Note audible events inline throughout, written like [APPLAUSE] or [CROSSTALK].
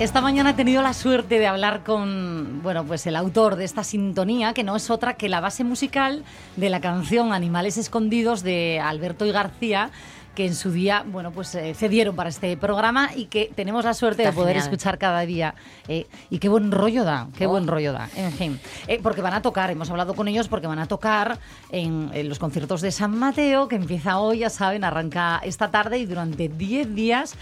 Esta mañana he tenido la suerte de hablar con, bueno, pues el autor de esta sintonía, que no es otra que la base musical de la canción Animales Escondidos de Alberto y García, que en su día, bueno, pues eh, cedieron para este programa y que tenemos la suerte Está de poder genial. escuchar cada día. eh, y qué buen rollo da, qué Oh. buen rollo da. En fin, Eh, porque van a tocar, hemos hablado con ellos porque van a tocar en, en los conciertos de San Mateo, que empieza hoy, ya saben, arranca esta tarde y durante 10 días.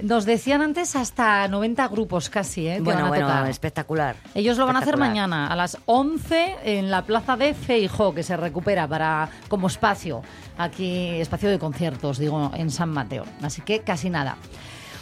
Nos decían antes hasta 90 grupos casi, ¿eh? que Bueno, van a bueno, tocar. espectacular. Ellos lo van a hacer mañana a las 11 en la plaza de Feijó, que se recupera para como espacio, aquí espacio de conciertos, digo, en San Mateo. Así que casi nada.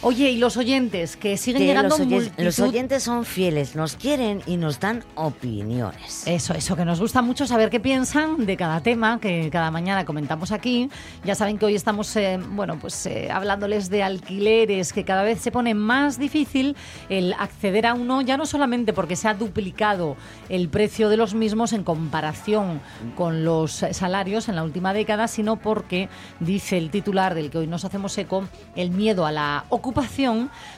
Oye, y los oyentes que siguen Que llegando los, oyen- multitud- los oyentes son fieles, nos quieren y nos dan opiniones. Eso, eso, que nos gusta mucho saber qué piensan de cada tema que cada mañana comentamos aquí. Ya saben que hoy estamos, eh, bueno, pues eh, hablándoles de alquileres, que cada vez se pone más difícil el acceder a uno, ya no solamente porque se ha duplicado el precio de los mismos en comparación con los salarios en la última década, sino porque, dice el titular del que hoy nos hacemos eco, el miedo a la ocupación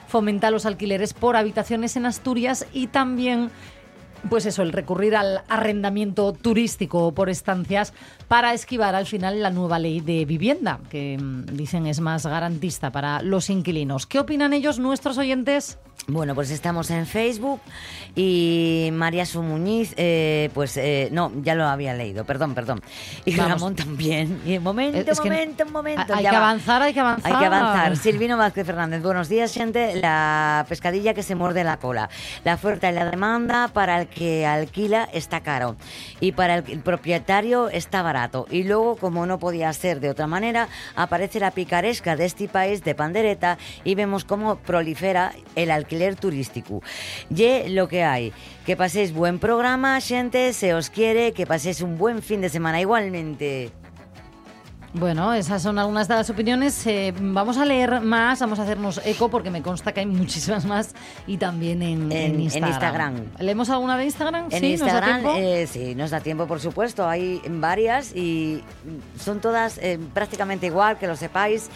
fomenta los alquileres por habitaciones en Asturias y también pues eso, el recurrir al arrendamiento turístico por estancias para esquivar al final la nueva ley de vivienda, que mm, dicen es más garantista para los inquilinos. ¿Qué opinan ellos, nuestros oyentes? Bueno, pues estamos en Facebook y María Sumuñiz, eh, pues eh, no, ya lo había leído, perdón, perdón. Y Vamos. Ramón también. Y un momento, Es que momento, un momento. hay ya que va. avanzar, hay que avanzar. Hay que avanzar. Silvino Vázquez Fernández, buenos días, gente. La pescadilla que se muerde la cola. La oferta y la demanda para el que alquila está caro y para el, propietario está barato. Y luego, como no podía ser de otra manera, aparece la picaresca de este país de pandereta y vemos cómo prolifera el alquiler turístico. Y lo que hay. Que paséis buen programa, gente, se os quiere, que paséis un buen fin de semana igualmente. Bueno, esas son algunas de las opiniones. Eh, vamos a leer más, vamos a hacernos eco porque me consta que hay muchísimas más y también en, En- en Instagram. Instagram. ¿Leemos alguna de Instagram? En ¿Sí? ¿Nos da Instagram, tiempo? eh, sí, nos da tiempo, por supuesto. Hay varias y son todas eh, prácticamente igual, que lo sepáis.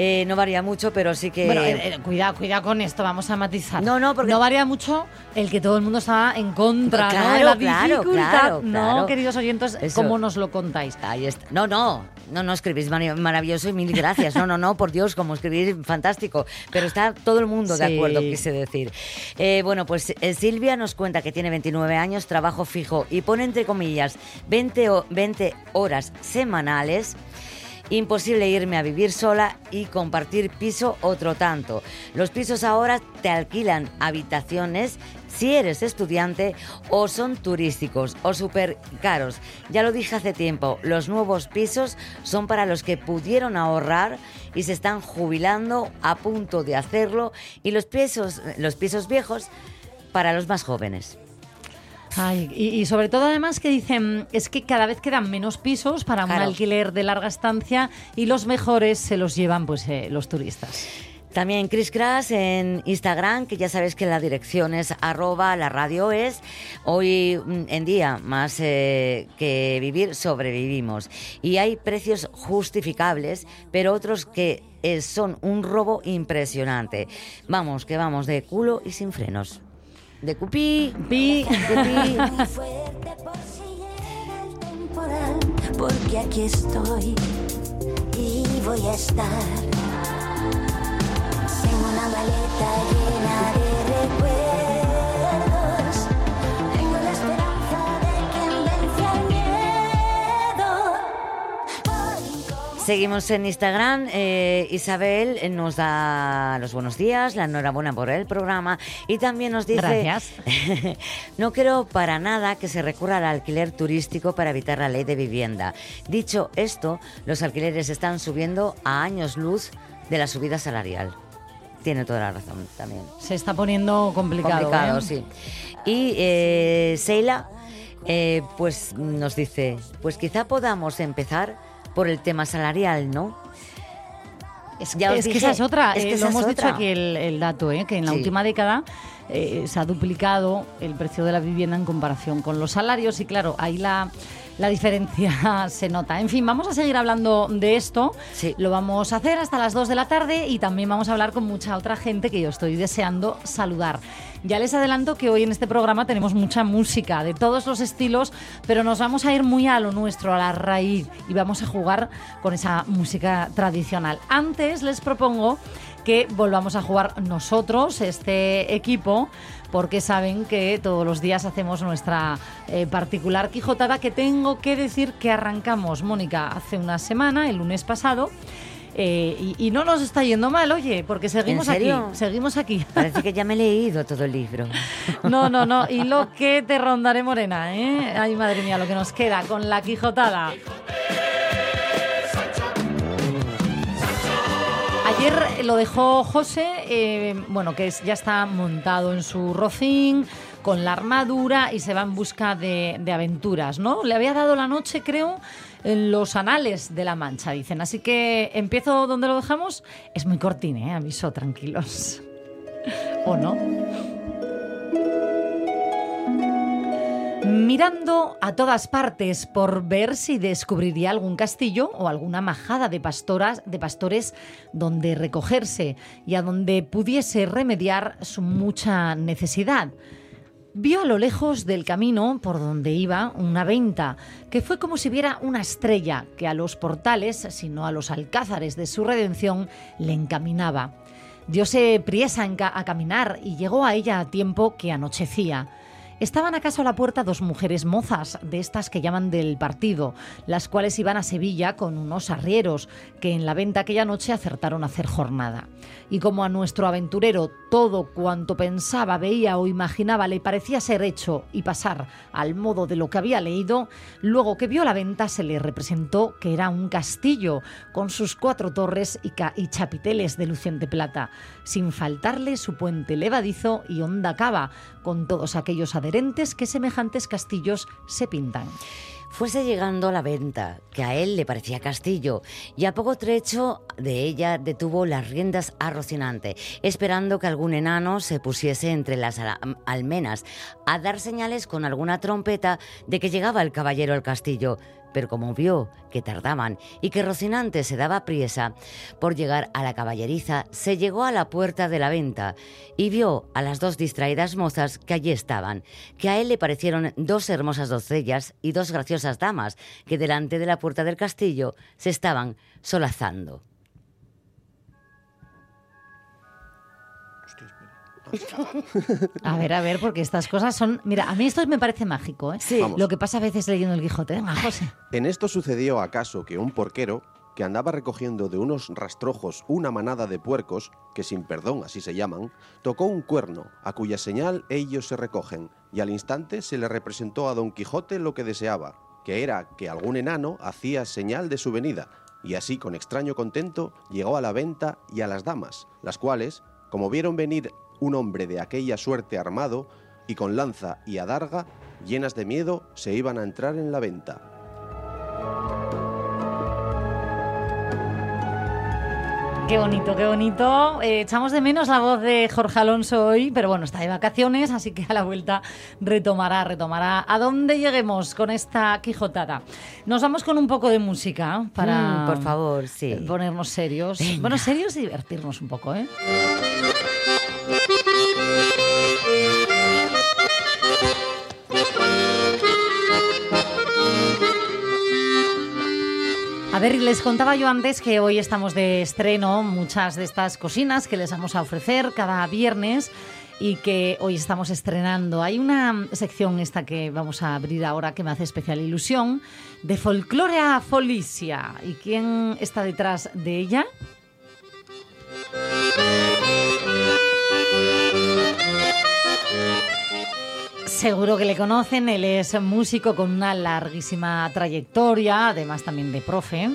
Eh, no varía mucho, pero sí que... Bueno, eh, eh, cuidado, cuidado con esto, vamos a matizar. No, no, porque- No varía mucho el que todo el mundo está en contra ¿no? Claro, de la claro, dificultad. claro, No, queridos oyentes, Eso. ¿cómo nos lo contáis? Ahí está. No, no, no, no escribís maravilloso y mil gracias. No, no, no, por Dios, como escribís fantástico. Pero está todo el mundo de acuerdo, quise decir. Eh, bueno, pues eh, Silvia nos cuenta que tiene 29 años, trabajo fijo y pone entre comillas 20, o- 20 horas semanales. Imposible irme a vivir sola y compartir piso otro tanto. Los pisos ahora te alquilan habitaciones si eres estudiante o son turísticos o súper caros. Ya lo dije hace tiempo, los nuevos pisos son para los que pudieron ahorrar y se están jubilando a punto de hacerlo y los pisos, los pisos viejos para los más jóvenes. Ay, y, y sobre todo además que dicen, es que cada vez quedan menos pisos para un alquiler de larga estancia y los mejores se los llevan pues eh, los turistas. También Chris Crash en Instagram, que ya sabes que la dirección es arroba la radio es. Hoy mm, en día, más eh, que vivir, sobrevivimos. Y hay precios justificables, pero otros que eh, son un robo impresionante. Vamos, que vamos de culo y sin frenos. De cupí. Pi. de pi. Muy fuerte por si llega el temporal, porque aquí estoy y voy a estar. Tengo una maleta llena de Seguimos en Instagram. eh, Isabel eh, nos da los buenos días, la enhorabuena por el programa y también nos dice... Gracias. [LAUGHS] no quiero para nada que se recurra al alquiler turístico para evitar la ley de vivienda. Dicho esto, los alquileres están subiendo a años luz de la subida salarial. Tiene toda la razón también. Se está poniendo complicado. Complicado, ¿eh? sí. Y eh, Seila, eh, pues nos dice, pues quizá podamos empezar por el tema salarial, ¿no? Es, Ya es que esa es otra. es que eh, lo hemos dicho otra. aquí el, el dato, ¿eh? que en la Sí. última década eh, se ha duplicado el precio de la vivienda en comparación con los salarios y claro, ahí la, la diferencia [LAUGHS] se nota. En fin, vamos a seguir hablando de esto. Sí. Lo vamos a hacer hasta las 2 de la tarde y también vamos a hablar con mucha otra gente que yo estoy deseando saludar. Ya les adelanto que hoy en este programa tenemos mucha música de todos los estilos, pero nos vamos a ir muy a lo nuestro, a la raíz, y vamos a jugar con esa música tradicional. Antes les propongo que volvamos a jugar nosotros, este equipo, porque saben que todos los días hacemos nuestra eh, particular quijotada que tengo que decir que arrancamos, Mónica, hace una semana, el lunes pasado. eh, y, y no nos está yendo mal, oye, porque seguimos aquí. Seguimos aquí. Parece que ya me he leído todo el libro. [LAUGHS] No, no, no. Y lo que te rondaré morena, ¿eh? Ay, madre mía, lo que nos queda con la Quijotada. Ayer lo dejó José, eh, bueno, que es- ya está montado en su rocín, con la armadura y se va en busca de, aventuras, ¿no? Le había dado la noche, creo, en los anales de la Mancha, dicen. Así que empiezo donde lo dejamos. Es muy cortín, ¿eh? Aviso, tranquilos. [LAUGHS] ¿O no? Mirando a todas partes por ver si descubriría algún castillo o alguna majada de pastoras, de pastores donde recogerse y a donde pudiese remediar su mucha necesidad. Vio a lo lejos del camino por donde iba una venta, que fue como si viera una estrella que a los portales, sino a los alcázares de su redención, le encaminaba. Diose priesa a caminar y llegó a ella a tiempo que anochecía. Estaban acaso a la puerta dos mujeres mozas, de estas que llaman del partido, las cuales iban a Sevilla con unos arrieros, que en la venta aquella noche acertaron a hacer jornada. Y como a nuestro aventurero todo cuanto pensaba, veía o imaginaba le parecía ser hecho y pasar al modo de lo que había leído, luego que vio la venta se le representó que era un castillo, con sus cuatro torres y, y chapiteles de luciente plata, sin faltarle su puente levadizo y honda cava, con todos aquellos adherentes que semejantes castillos se pintan. Fuese llegando a la venta, que a él le parecía castillo, y a poco trecho de ella detuvo las riendas a Rocinante, esperando que algún enano se pusiese entre las almenas a dar señales con alguna trompeta de que llegaba el caballero al castillo. Pero como vio que tardaban y que Rocinante se daba priesa por llegar a la caballeriza, se llegó a la puerta de la venta y vio a las dos distraídas mozas que allí estaban, que a él le parecieron dos hermosas doncellas y dos graciosas damas que delante de la puerta del castillo se estaban solazando. A ver, a ver, porque estas cosas son... Mira, a mí esto me parece mágico, ¿eh? Sí. Vamos. Lo que pasa a veces leyendo el Quijote. José. En esto sucedió acaso que un porquero, que andaba recogiendo de unos rastrojos una manada de puercos, que sin perdón así se llaman, tocó un cuerno, a cuya señal ellos se recogen, y al instante se le representó a Don Quijote lo que deseaba, que era que algún enano hacía señal de su venida, y así con extraño contento llegó a la venta y a las damas, las cuales, como vieron venir un hombre de aquella suerte armado, y con lanza y adarga, llenas de miedo, se iban a entrar en la venta. Qué bonito, qué bonito. Eh, echamos de menos la voz de Jorge Alonso hoy, pero bueno, está de vacaciones, así que a la vuelta retomará, retomará. ¿A dónde lleguemos con esta Quijotada? Nos vamos con un poco de música para... Mm, por favor, sí. Ponernos serios. Venga. Bueno, serios y divertirnos un poco, ¿eh? A ver, les contaba yo antes que hoy estamos de estreno muchas de estas cocinas que les vamos a ofrecer cada viernes y que hoy estamos estrenando. Hay una sección esta que vamos a abrir ahora que me hace especial ilusión, de folclore a folicia. ¿Y quién está detrás de ella? Seguro que le conocen, él es músico con una larguísima trayectoria, además también de profe.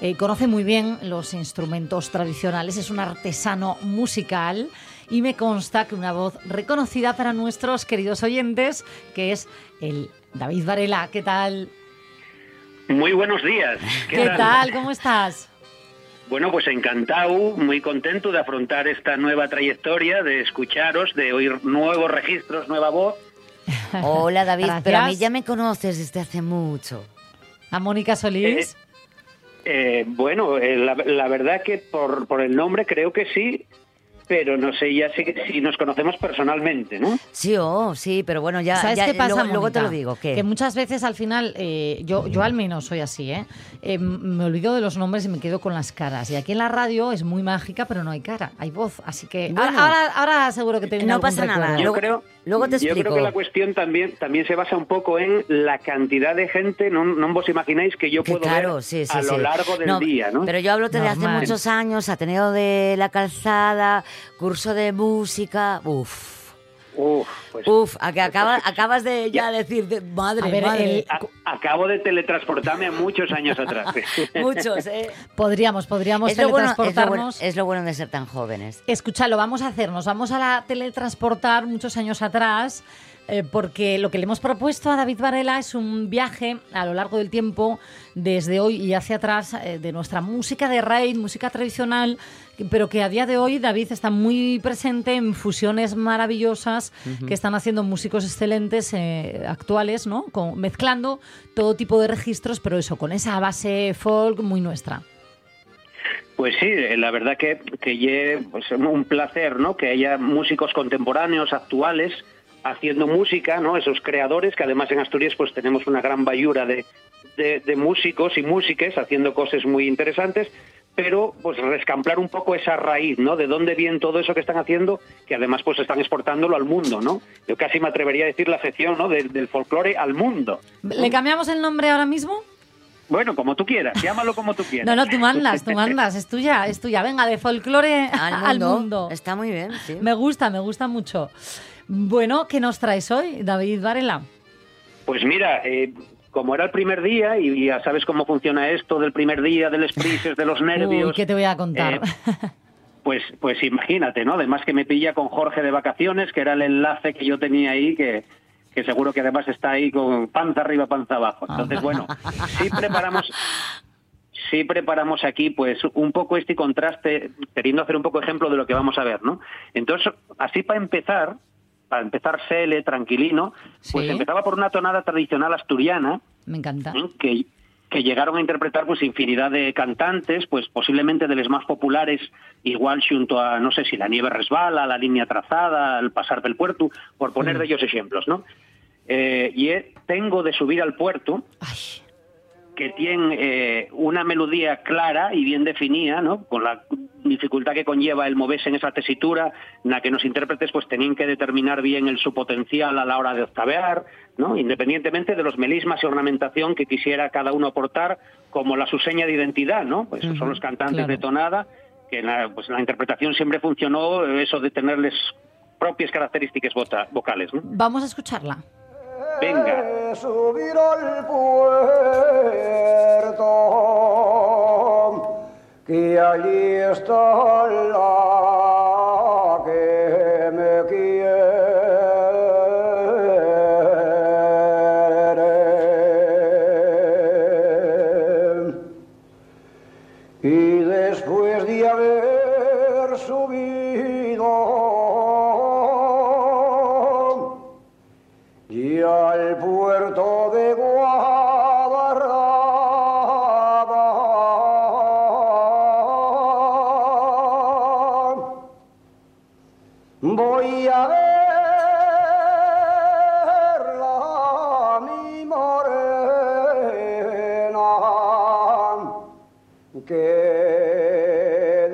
Eh, conoce muy bien los instrumentos tradicionales, es un artesano musical y me consta que una voz reconocida para nuestros queridos oyentes, que es el David Varela. ¿Qué tal? Muy buenos días. [LAUGHS] ¿Qué, tal? ¿Cómo estás? Bueno, pues encantado, muy contento de afrontar esta nueva trayectoria, de escucharos, de oír nuevos registros, nueva voz. [LAUGHS] Hola David, pero a mí ya me conoces desde hace mucho. A Mónica Solís. Eh, bueno, eh, la, la verdad que por, por el nombre creo que sí, pero no sé ya si, si nos conocemos personalmente, ¿no? Sí, oh, sí, pero bueno, ya, ¿Sabes ya- qué pasa, luego, luego te lo digo. ¿qué? Que muchas veces al final, eh, yo, yo al menos soy así, ¿eh? Eh, me olvido de los nombres y me quedo con las caras. Y aquí en la radio es muy mágica, pero no hay cara, hay voz. Así que Bueno. ahora, ahora, ahora seguro que te viene No algún pasa nada. Yo creo, luego te yo creo explico. que la cuestión también, también se basa un poco en la cantidad de gente, no, no os imagináis que yo Que puedo claro, ver sí, sí, a lo largo del No, día, ¿no? Pero yo hablo de hace muchos años, Ateneo de la Calzada, curso de música, uff. Uf, pues Uf, a que acaba- acabas de ya decir, de- madre, A ver, madre. el- a- acabo de teletransportarme a muchos años atrás. [LAUGHS] [LAUGHS] Muchos, ¿eh? Podríamos, podríamos Es lo, bueno, es, lo bueno, teletransportarnos. es lo bueno de ser tan jóvenes. Escucha, lo vamos a hacer. Nos vamos a la teletransportar muchos años atrás, eh, porque lo que le hemos propuesto a David Varela es un viaje a lo largo del tiempo, desde hoy y hacia atrás, eh, de nuestra música de raíz, música tradicional, pero que a día de hoy David está muy presente en fusiones maravillosas que están haciendo músicos excelentes eh, actuales, ¿no? Con- mezclando todo tipo de registros, pero eso, con esa base folk muy nuestra. Pues sí, eh, la verdad que, que ye, pues, un placer, ¿no? Que haya músicos contemporáneos, actuales, haciendo música, ¿no? Esos creadores, que además en Asturias pues tenemos una gran bayura de, de, de músicos y músiques haciendo cosas muy interesantes, pero pues rescamplar un poco esa raíz, ¿no? De dónde viene todo eso que están haciendo, que además pues están exportándolo al mundo, ¿no? Yo casi me atrevería a decir la sección, ¿no? Del- del folclore al mundo. ¿Le cambiamos el nombre ahora mismo? Bueno, como tú quieras, llámalo como tú quieras. No, no, tú mandas, tú mandas, es tuya, es tuya. Venga, de folclore Al mundo. Está muy bien, sí. Me gusta, me gusta mucho. Bueno, ¿qué nos traes hoy, David Varela? Pues mira, eh, como era el primer día, y ya sabes cómo funciona esto del primer día, del sprises, [LAUGHS] de los nervios. Uy, ¿qué te voy a contar? eh, [LAUGHS] pues, pues imagínate, ¿no? Además que me pilla con Jorge de vacaciones, que era el enlace que yo tenía ahí, que, que seguro que además está ahí con panza arriba, panza abajo. Entonces, bueno, sí [LAUGHS] preparamos, sí preparamos aquí, pues, un poco este contraste, queriendo hacer un poco ejemplo de lo que vamos a ver, ¿no? Entonces, así para empezar, para empezar Sele, tranquilino, pues Sí. empezaba por una tonada tradicional asturiana, Me encanta. ¿eh? que, que llegaron a interpretar pues infinidad de cantantes, pues posiblemente de los más populares, igual junto a, no sé si La nieve resbala, La línea trazada, El pasar del puerto, por poner de ellos ejemplos, ¿no? Eh, y eh, tengo de subir al puerto, Ay, que tiene eh, una melodía clara y bien definida, ¿no? Con la dificultad que conlleva el moverse en esa tesitura, en la que los intérpretes pues tenían que determinar bien el su potencial a la hora de octavear, ¿no? Independientemente de los melismas y ornamentación que quisiera cada uno aportar como la su seña de identidad, ¿no? Pues son los cantantes claro. de tonada, que en la, pues en la interpretación siempre funcionó eso de tenerles propias características vocales, ¿no? vamos a escucharla. Venga. subir al puerto, que allí está la que me voy a verla mi morena que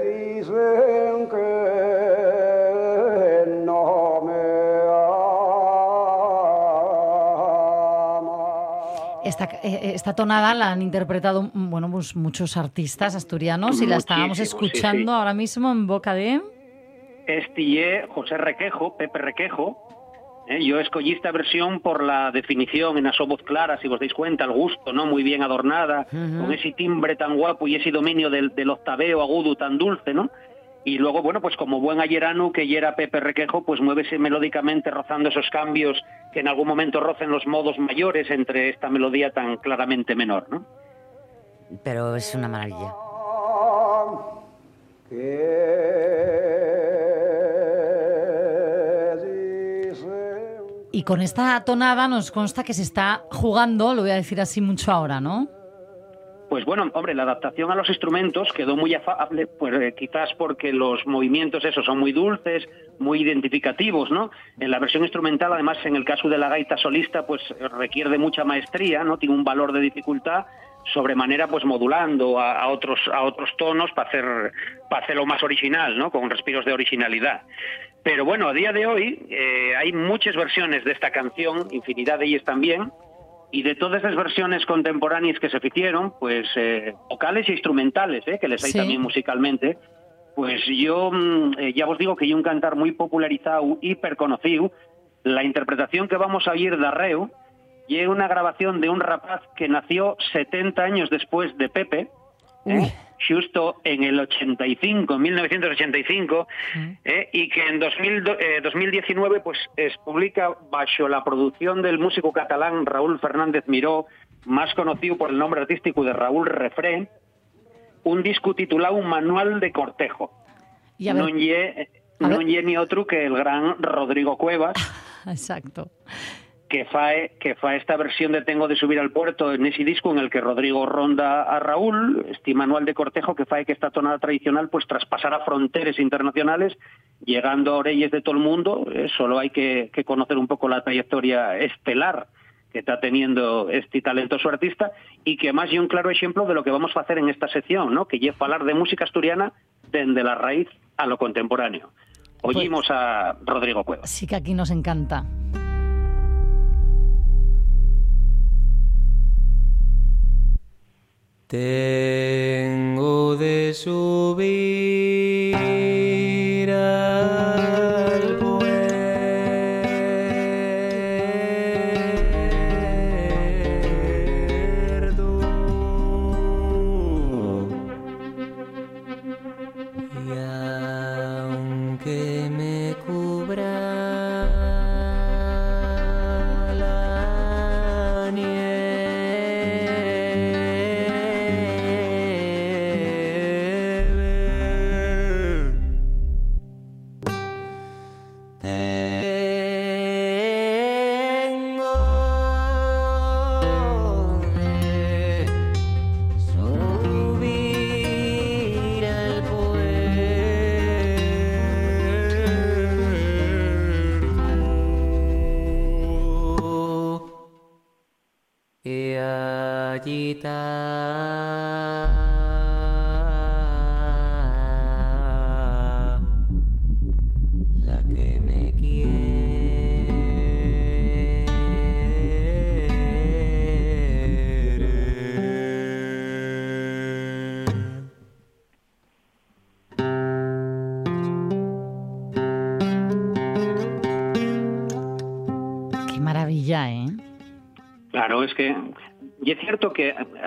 dicen que no me ama. Esta, eh, esta tonada la han interpretado mm, bueno, pues muchos artistas asturianos y la estábamos sí, escuchando sí. ahora mismo en boca de... Este José Requejo, Pepe Requejo. Eh, yo escogí esta versión por la definición en su voz clara, si os dais cuenta, el gusto, ¿no? Muy bien adornada, con ese timbre tan guapo y ese dominio del, del octaveo agudo tan dulce, ¿no? Y luego, bueno, pues como buen ayerano que era Pepe Requejo, pues muévese melódicamente rozando esos cambios que en algún momento rocen los modos mayores entre esta melodía tan claramente menor, ¿no? Pero es una maravilla. Y con esta tonada nos consta que se está jugando, lo voy a decir así mucho ahora, ¿no? Pues bueno, hombre, la adaptación a los instrumentos quedó muy afable, pues eh, quizás porque los movimientos esos son muy dulces, muy identificativos, ¿no? En la versión instrumental, además, en el caso de la gaita solista, pues eh, requiere de mucha maestría, ¿no? Tiene un valor de dificultad sobremanera pues modulando a, otros a otros tonos para hacer para hacerlo más original no con respiros de originalidad pero bueno a día de hoy eh, hay muchas versiones de esta canción infinidad de ellas también y de todas esas versiones contemporáneas que se hicieron, pues eh, vocales e instrumentales, eh, que les hay Sí. también musicalmente, pues yo mm, eh, ya os digo que hay un cantar muy popularizado, hiper conocido, la interpretación que vamos a oír de Arreu, y es una grabación de un rapaz que nació 70 años después de Pepe. ¿eh? Justo en el 85, en 1985, ¿eh? y que en 2000 do- eh, 2019 pues es publica bajo la producción del músico catalán Raúl Fernández Miró, más conocido por el nombre artístico de Raúl Refré, un disco titulado Manual de Cortejo. Y a ver, non lle, a non ver. lle ni otro que el gran Rodrigo Cuevas, [LAUGHS] exacto. Que fae, que fae esta versión de Tengo de subir al puerto en ese disco en el que Rodrigo ronda a Raúl, este manual de cortejo que fae que esta tonada tradicional pues traspasara fronteras internacionales, llegando a orellas de todo el mundo, eh, solo hay que, que conocer un poco la trayectoria estelar que está teniendo este talentoso artista y que más y un claro ejemplo de lo que vamos a hacer en esta sección, ¿no? que lleva a hablar de música asturiana desde la raíz a lo contemporáneo. Oímos a Rodrigo Cuevas. Sí que aquí nos encanta. Tengo de subir al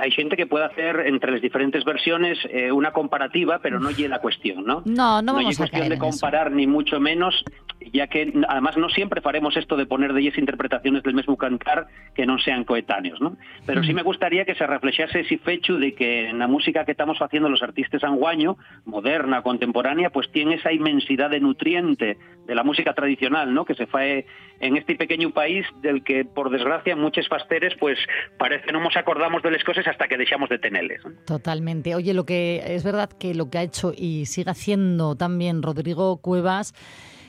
hay gente que puede hacer entre las diferentes versiones eh, una comparativa, pero no llega la cuestión, ¿no? No, no hay vamos a cuestión caer de en eso. comparar ni mucho menos, ya que además no siempre faremos esto de poner de ellas interpretaciones del mismo cantar que no sean coetáneos, ¿no? Pero sí me gustaría que se reflejase ese fecho de que en la música que estamos haciendo los artistas anguaño, moderna, contemporánea, pues tiene esa inmensidad de nutriente de la música tradicional, ¿no? Que se fae en este pequeño país del que, por desgracia, muchos fasteres, pues parece no nos acordamos de las cosas hasta que dejamos de tenerles. ¿no? Totalmente. Oye, lo que es verdad que lo que ha hecho y sigue haciendo también Rodrigo Cuevas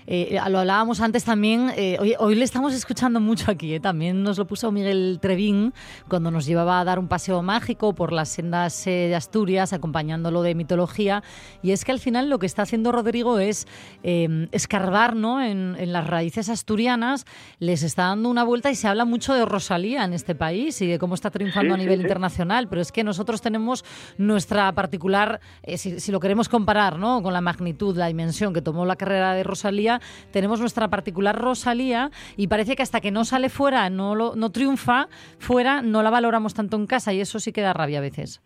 Eh, lo hablábamos antes también, eh, hoy, hoy le estamos escuchando mucho aquí, eh, también nos lo puso Miguel Trevín cuando nos llevaba a dar un paseo mágico por las sendas eh, de Asturias, acompañándolo de mitología, y es que al final lo que está haciendo Rodrigo es eh, escarbar ¿no? en, en las raíces asturianas, les está dando una vuelta y se habla mucho de Rosalía en este país y de cómo está triunfando Sí, a nivel sí. internacional, pero es que nosotros tenemos nuestra particular, eh, si, si lo queremos comparar ¿no? con la magnitud, la dimensión que tomó la carrera de Rosalía, tenemos nuestra particular Rosalía y parece que hasta que no sale fuera, no, lo, no triunfa fuera, no la valoramos tanto en casa y eso sí que da rabia a veces.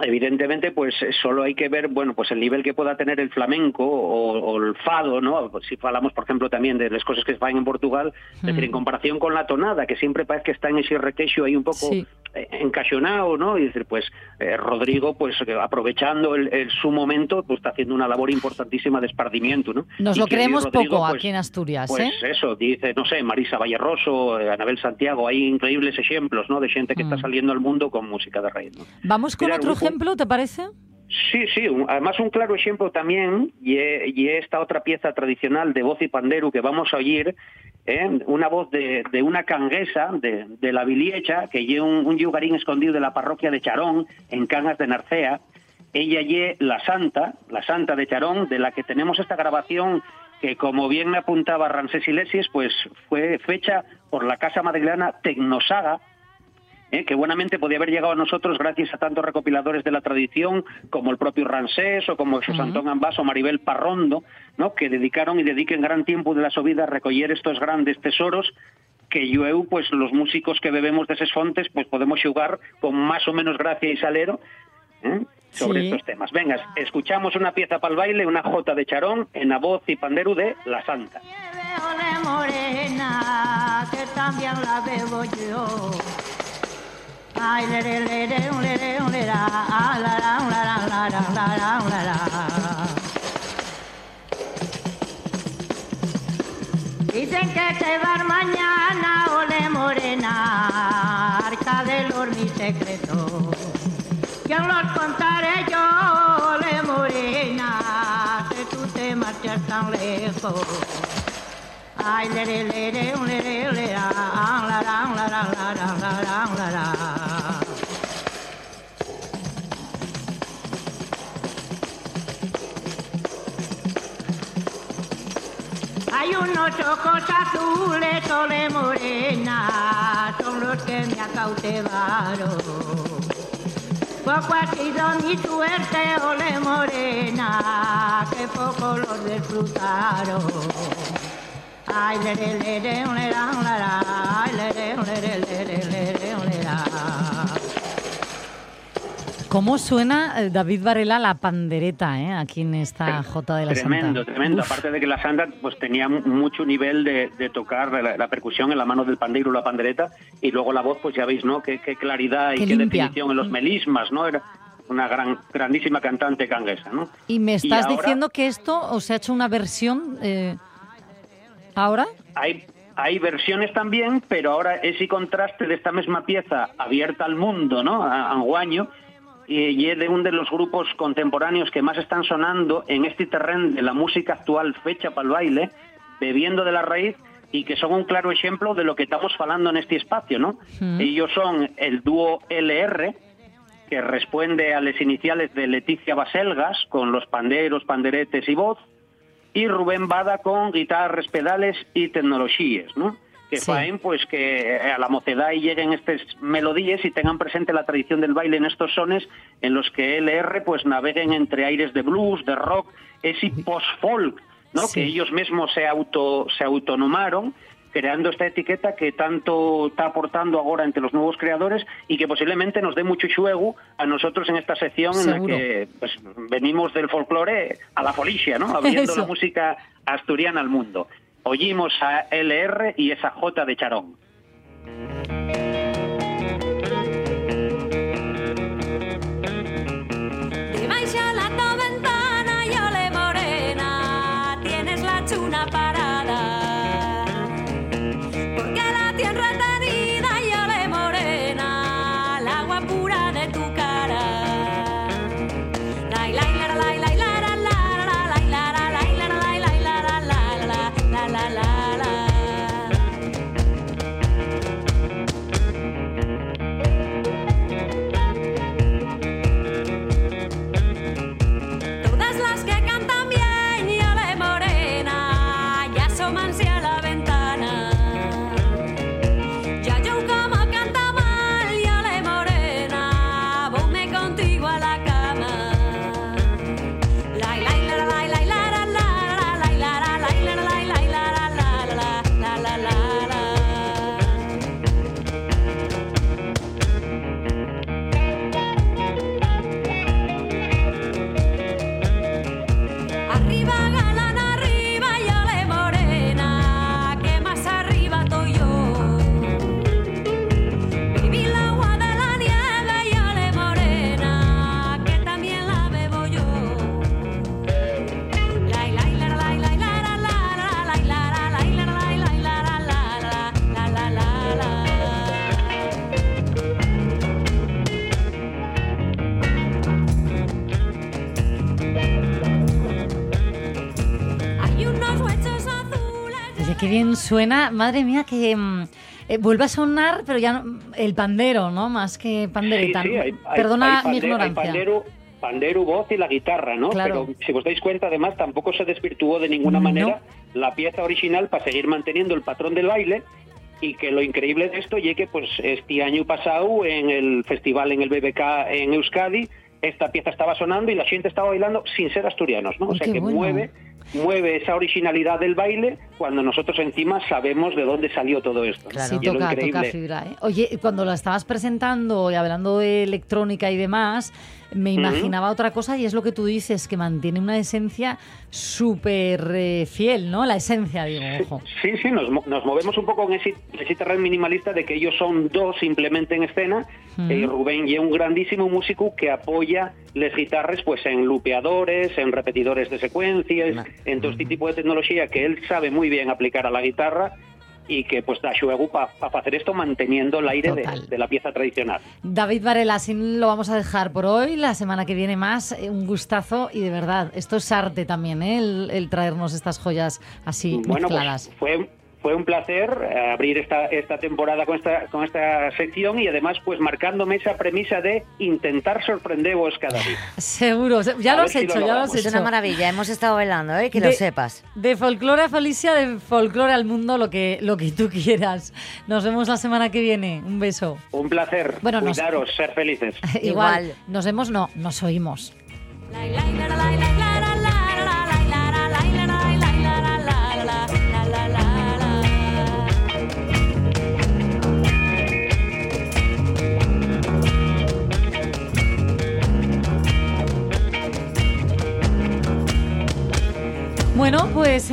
Evidentemente, pues eh, solo hay que ver, bueno, pues el nivel que pueda tener el flamenco o, o el fado, ¿no? Pues si hablamos, por ejemplo, también de las cosas que se en Portugal, es decir, en comparación con la tonada, que siempre parece que está en ese requeixo ahí un poco Sí. Eh, encasionado, ¿no? Y decir, pues eh, Rodrigo, pues eh, aprovechando el, el- su momento, pues está haciendo una labor importantísima de espardimiento, ¿no? Nos Y lo creemos Rodrigo, poco pues, aquí en Asturias, Pues ¿eh? eso, dice, no sé, Marisa Valleroso, eh, Anabel Santiago, hay increíbles ejemplos, ¿no? De gente que está Mm. saliendo al mundo con música de raíz, ¿no? Vamos con Mira, otro grupo- ejemplo, ¿te parece? Sí, sí, un- además un claro ejemplo también, y, e- y esta otra pieza tradicional de voz y pandero que vamos a oír, una voz de, de una canguesa, de, de la Viliecha, que lleva un, yugarín escondido de la parroquia de Charón, en Cangas de Narcea. Ella lle la Santa, la Santa de Charón, de la que tenemos esta grabación que, como bien me apuntaba Ramsés Iglesias, pues fue fecha por la Casa Madrilena Tecnosaga, ¿eh? que buenamente podía haber llegado a nosotros gracias a tantos recopiladores de la tradición como el propio Ransés o como Jesús Antón Ambás o Maribel Parrondo, ¿no? que dedicaron y dediquen gran tiempo de la su vida a recoger estos grandes tesoros que yo, pues los músicos que bebemos de esas fontes, pues podemos jugar con más o menos gracia y salero ¿eh? sobre Sí. estos temas. Venga, escuchamos una pieza para el baile, una jota de charón en la voz y pandero de La Santa. Ole morena, que también la bebo yo. Dicen que te vas mañana, ole morena, arca del mi secreto. Yo los contaré yo, ole morena, que tú te marchas tan lejos. Ay, le, le, le, le, le, le, la, ah, la, la, la, la, la, la, la, la, Hay unos ojos azules, ole morena, son los que me acautivaron. Poco ha sido mi suerte, ole morena, que poco los disfrutaron. Ay, le, le, le, le, ¿Cómo suena eh, David Varela la pandereta eh, aquí en esta Jota de la Tremendo, Santa? tremendo. Uf. Aparte de que la Santa pues tenía mu- mucho nivel de, de tocar la, la percusión en la mano del pandeiro y la pandereta y luego la voz, pues ya veis, ¿no? Qué, qué claridad y Qué qué limpia. definición en los melismas, ¿no? Era una gran, grandísima cantante canguesa, ¿no? Y me Y estás ahora- diciendo que esto os ha hecho una versión eh, ahora. Hay, hay versiones también, pero ahora ese contraste de esta misma pieza abierta al mundo, ¿no? A, a Anguaño, y, es de uno de los grupos contemporáneos que más están sonando en este terreno de la música actual fecha para el baile, bebiendo de la raíz y que son un claro ejemplo de lo que estamos falando en este espacio, ¿no? Mm. Ellos son el dúo LR, que responde a las iniciales de Leticia Baselgas, con los panderos, panderetes y voz, y Rubén Bada con guitarras, pedales y tecnologías, ¿no? Que Sí. faen, pues, que a la mocedad y lleguen estas melodías y tengan presente la tradición del baile en estos sones en los que LR, pues, naveguen entre aires de blues, de rock, ese post-folk, ¿no? Sí. Que ellos mismos se, auto, se autonomaron creando esta etiqueta que tanto está aportando ahora entre los nuevos creadores y que posiblemente nos dé mucho juego a nosotros en esta sección en la que pues, venimos del folclore a la folicia, ¿no? Abriendo Eso. la música asturiana al mundo. Oímos a LR y esa J de Charón. Suena. Madre mía, que mm, eh, vuelve a sonar, pero ya no- el pandero, ¿no? Más que pandereta. Sí, sí, hay- Perdona hay mi ignorancia. Pandero, pandero, voz y la guitarra, ¿no? Claro. Pero si os dais cuenta, además, tampoco se desvirtuó de ninguna No. manera la pieza original para seguir manteniendo el patrón del baile y que lo increíble de esto es que pues este año pasado en el festival en el BBK en Euskadi esta pieza estaba sonando y la gente estaba bailando sin ser asturianos, ¿no? O sea qué que bueno. mueve mueve esa originalidad del baile cuando nosotros encima sabemos de dónde salió todo esto. Sí, es lo toca, fibra. ¿eh? Oye, cuando la estabas presentando y hablando de electrónica y demás, me imaginaba otra cosa y es lo que tú dices, que mantiene una esencia súper eh, fiel, ¿no? La esencia, digo, ojo. Sí, sí, nos, nos movemos un poco en ese, ese terreno minimalista de que ellos son dos simplemente en escena Ujú. y Rubén y es un grandísimo músico que apoya las guitarras pues en lupeadores, en repetidores de secuencias, en todo este tipo de tecnología que él sabe muy bien aplicar a la guitarra y que pues da juego para hacer esto manteniendo el aire de, de la pieza tradicional. David Varela, así lo vamos a dejar por hoy. La semana que viene más, eh, un gustazo y de verdad, esto es arte también, ¿eh? el, el traernos estas joyas así Bueno, mezcladas. pues fue, fue un placer eh, abrir esta, esta temporada con esta, con esta sección y además pues marcándome esa premisa de intentar sorprenderos cada día. Seguro, se- ya A lo has si lo hecho, ya lo has logramos. Es hecho. una maravilla, hemos estado bailando, ¿eh? que lo sepas. De folclore a Felicia, de folclore al mundo, lo que, lo que tú quieras. Nos vemos la semana que viene. Un beso. Un placer. Bueno, nos- Cuidaros, ser felices. [LAUGHS] Igual, Igual. nos vemos, no, nos oímos.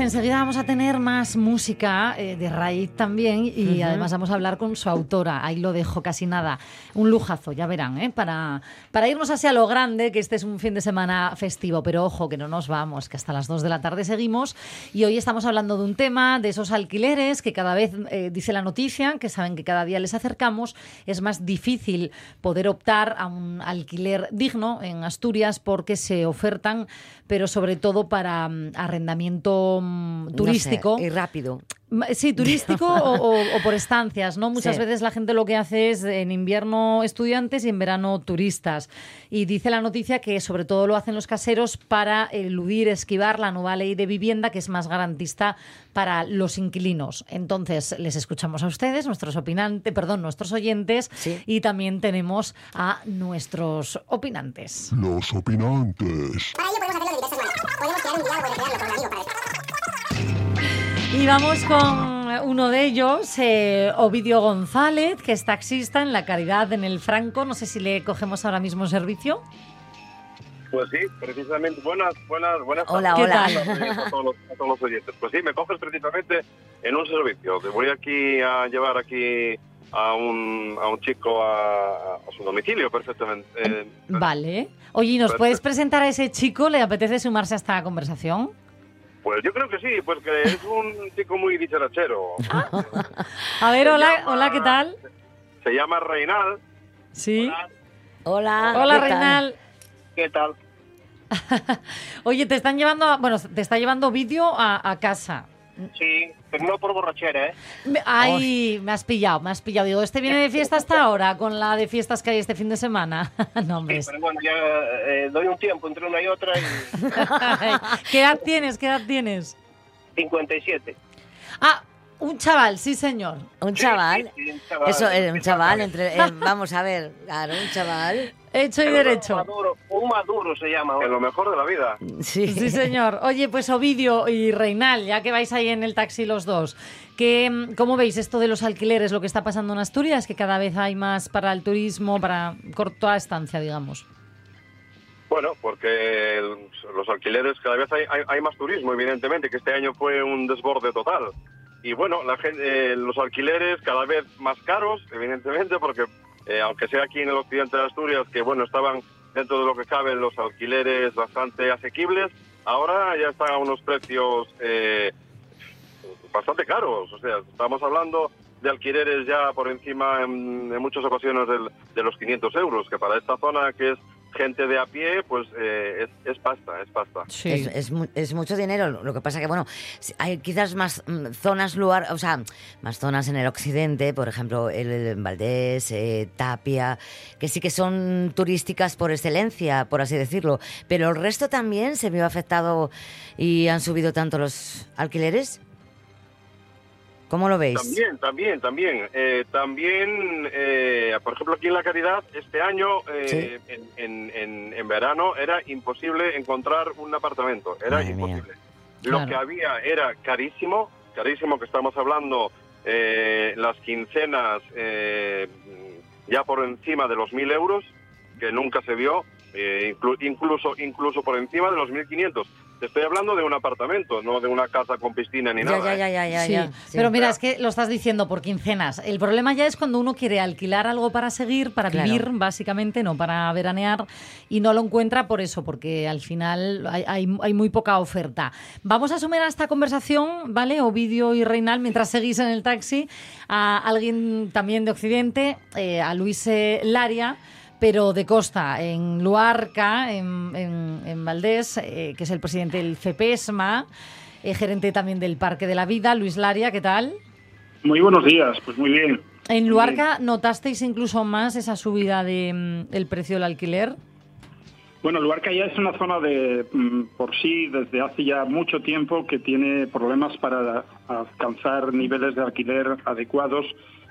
Enseguida vamos a tener más música eh, de raíz también y además vamos a hablar con su autora. Ahí lo dejo casi nada. Un lujazo, ya verán, ¿eh? para, para irnos así a lo grande, que este es un fin de semana festivo. Pero ojo, que no nos vamos, que hasta las 2 de la tarde seguimos. Y hoy estamos hablando de un tema, de esos alquileres, que cada vez eh, dice la noticia, que saben que cada día les acercamos, es más difícil poder optar a un alquiler digno en Asturias porque se ofertan, pero sobre todo para mm, arrendamiento mm, No sé, turístico. y rápido. Sí, turístico [LAUGHS] o, o- o por estancias, ¿no? Muchas Sí. veces la gente lo que hace es en invierno estudiantes y en verano turistas. Y dice la noticia que sobre todo lo hacen los caseros para eludir, esquivar la nueva ley de vivienda que es más garantista para los inquilinos. Entonces, les escuchamos a ustedes, nuestros opinantes, perdón, nuestros oyentes, Sí. y también tenemos a nuestros opinantes. Los opinantes. Para ello podemos hacerlo de diversas maneras. Podemos crear un diálogo y recrearlo con un amigo para Y vamos con uno de ellos, eh, Ovidio González, que es taxista en La Caridad, en el Franco. No sé si le cogemos ahora mismo servicio. Pues sí, precisamente. Buenas, buenas, buenas Hola, ¿Qué hola. a todos, los, a todos los oyentes. Pues sí, me coges precisamente en un servicio. Te voy aquí a llevar aquí a un, a un chico a, a su domicilio perfectamente. Eh, Vale. Oye, ¿y ¿nos Perfecto. puedes presentar a ese chico? ¿Le apetece sumarse a esta conversación? Pues yo creo que sí, pues que es un chico muy dicharachero. [LAUGHS] A ver, Se hola, llama- hola, ¿qué tal? Se llama Reinal. Sí. Hola. Hola, ¿qué tal? Reinal. ¿Qué tal? [LAUGHS] Oye, te están llevando, a- bueno, te está llevando vídeo a, a casa. Sí, pero no por borrachera, ¿eh? Ay, me has pillado, me has pillado. Digo, ¿este viene de fiesta hasta ahora con la de fiestas que hay este fin de semana? [LAUGHS] no, hombre. pero bueno, ya eh, doy un tiempo entre una y otra y [LAUGHS] ¿Qué edad tienes? ¿Qué edad tienes? 57. Ah, un chaval, sí, señor. Un chaval. Sí, sí, un chaval. Eso, eh, un chaval, entre, eh, vamos a ver, claro, un chaval. Hecho y Un derecho. maduro, un maduro se llama. En lo mejor de la vida. Sí. Sí, señor. Oye, pues Ovidio y Reinal, ya que vais ahí en el taxi los dos, ¿qué, mm, ¿cómo veis esto de los alquileres, lo que está pasando en Asturias? Que cada vez hay más para el turismo, para corta estancia, digamos. Bueno, porque los alquileres cada vez hay, hay, hay más turismo, evidentemente, que este año fue un desborde total. Y bueno, la gente, eh, los alquileres cada vez más caros, evidentemente, porque eh, aunque sea aquí en el occidente de Asturias, que bueno, estaban dentro de lo que cabe los alquileres bastante asequibles, ahora ya están a unos precios eh, bastante caros. O sea, estamos hablando de alquileres ya por encima en, en muchas ocasiones del- de los 500 euros, que para esta zona que es gente de a pie, pues eh, es, es pasta, es pasta. Es, es es mucho dinero. Lo que pasa que, bueno, hay quizás más mm, zonas, lugar, o sea, más zonas en el occidente, por ejemplo, el, el Valdés, eh, Tapia, que sí que son turísticas por excelencia, por así decirlo. Pero el resto también se vio afectado y han subido tanto los alquileres. ¿Cómo lo veis? También, también, también. Eh, también, eh, por ejemplo, aquí en La Caridad, este año, eh, en, en- en- en verano, era imposible encontrar un apartamento. Era Madre imposible. Lo que había era carísimo, carísimo, que estamos hablando eh, las quincenas eh, ya por encima de los mil euros, que nunca se vio, eh, inclu- incluso, incluso por encima de los 1.500. Te estoy hablando de un apartamento, no de una casa con piscina ni Ya, nada. ya, ¿eh? ya, ya, ya, Sí, ya. pero mira, es que lo estás diciendo por quincenas. El problema ya es cuando uno quiere alquilar algo para seguir, para Claro. vivir, básicamente, no para veranear, y no lo encuentra por eso, porque al final hay, hay- hay muy poca oferta. Vamos a sumar a esta conversación, ¿vale? Ovidio y Reinal, mientras seguís en el taxi, a alguien también de Occidente, eh, a Luis Laria pero de costa, en Luarca, en, en- en Valdés, eh, que es el presidente del CEPESMA, eh, gerente también del Parque de la Vida, Luis Laria, ¿qué tal? Muy buenos días, pues muy bien. En Luarca, ¿notasteis incluso más esa subida de, mm, del precio del alquiler? Bueno, Luarca ya es una zona de mm, por sí desde hace ya mucho tiempo que tiene problemas para alcanzar niveles de alquiler adecuados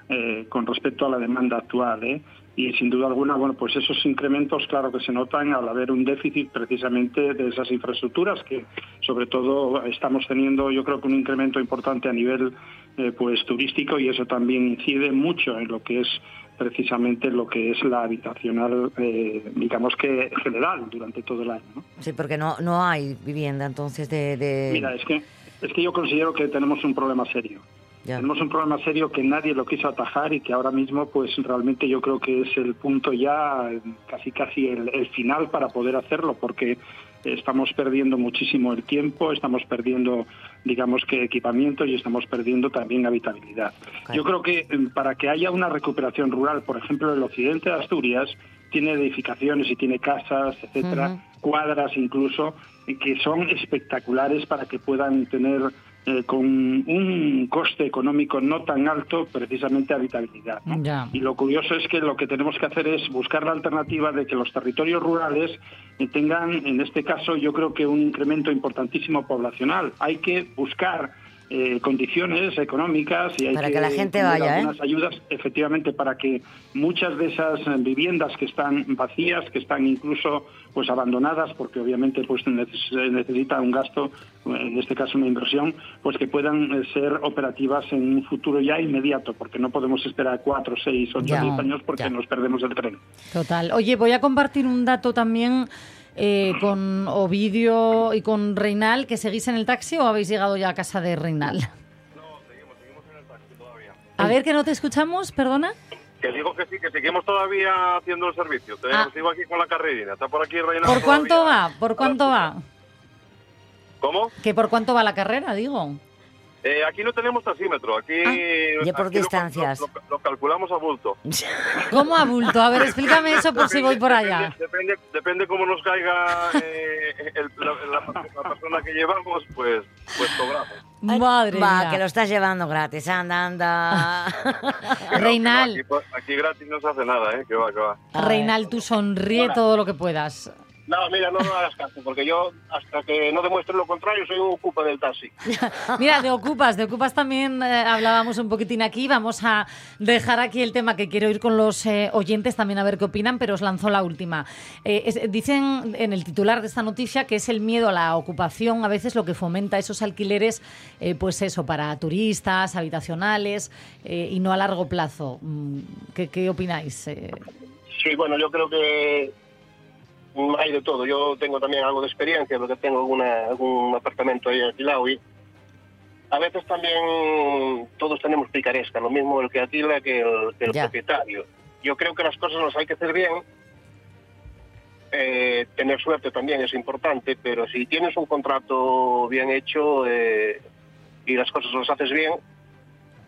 eh, con respecto a la demanda actual. ¿eh? Y sin duda alguna, bueno, pues esos incrementos, claro que se notan al haber un déficit precisamente de esas infraestructuras que, sobre todo, estamos teniendo, yo creo que un incremento importante a nivel, eh, pues, turístico y eso también incide mucho en lo que es precisamente lo que es la habitacional, eh, digamos que general durante todo el año. ¿no? Sí, porque no, no hay vivienda entonces de... de- Mira, es que es que yo considero que tenemos un problema serio. Ya. Tenemos un problema serio que nadie lo quiso atajar y que ahora mismo, pues realmente yo creo que es el punto ya, casi casi el, el final para poder hacerlo, porque estamos perdiendo muchísimo el tiempo, estamos perdiendo, digamos que equipamiento y estamos perdiendo también habitabilidad. Yo creo que eh, para que haya una recuperación rural, por ejemplo, el occidente de Asturias tiene edificaciones y tiene casas, etcétera, cuadras incluso, que son espectaculares para que puedan tener eh, con un coste económico no tan alto precisamente habitabilidad. Y lo curioso es que lo que tenemos que hacer es buscar la alternativa de que los territorios rurales eh, tengan, en este caso, yo creo que un incremento importantísimo poblacional. Hay que buscar eh, condiciones económicas y hay Para que la gente vaya, ¿eh? algunas ayudas efectivamente para que muchas de esas eh, viviendas que están vacías, que están incluso pues abandonadas porque obviamente pues necesita un gasto, en este caso una inversión, pues que puedan eh, ser operativas en un futuro ya inmediato, porque no podemos esperar cuatro, seis, ocho, Ya, diez años porque nos perdemos el tren. Total. Oye, voy a compartir un dato también eh, con Ovidio y con Reinal, que seguís en el taxi o habéis llegado ya a casa de Reinal. [LAUGHS] A ver, que no te escuchamos, perdona. Que digo que sí, que seguimos todavía haciendo el servicio. Te- Ah. Sigo aquí con la carrerina. Está por aquí Reina. ¿Por cuánto va? ¿Por cuánto va? ¿Cómo? ¿Que por cuánto va la carrera, digo? Eh, aquí no tenemos taxímetro. Aquí, ya por aquí distancias. Lo, lo- lo calculamos a bulto. [LAUGHS] ¿Cómo a bulto? A ver, explícame eso por si voy por allá. Depende, depende cómo nos caiga eh, el- la, la- la persona que llevamos, pues, pues cobramos. Madre Va, mía. que lo estás llevando gratis, anda, anda. [LAUGHS] Reinal, Aquí, aquí gratis no se hace nada, ¿eh? Que va, que va. Reinal, tú sonríe Hola. todo lo que puedas. No, mira, no me hagas caso, porque yo, hasta que no demuestre lo contrario, soy un ocupa del taxi. [LAUGHS] Mira, de Ocupas, de Ocupas también eh, hablábamos un poquitín aquí. Vamos a dejar aquí el tema que quiero ir con los eh, oyentes también a ver qué opinan, pero os lanzo la última. Eh, es- dicen en el titular de esta noticia que es el miedo a la ocupación a veces lo que fomenta esos alquileres, pues eso, para turistas, habitacionales y no a largo plazo. Mm, ¿Qué, qué opináis? Sí, bueno, yo creo que hay de todo. Yo tengo también algo de experiencia porque tengo alguna, algún apartamento ahí alquilado y a veces también todos tenemos picaresca, lo mismo el que alquila que el, que el propietario. Yo creo que las cosas las hay que hacer bien. Eh, tener suerte también es importante, pero si tienes un contrato bien hecho eh, y las cosas las haces bien,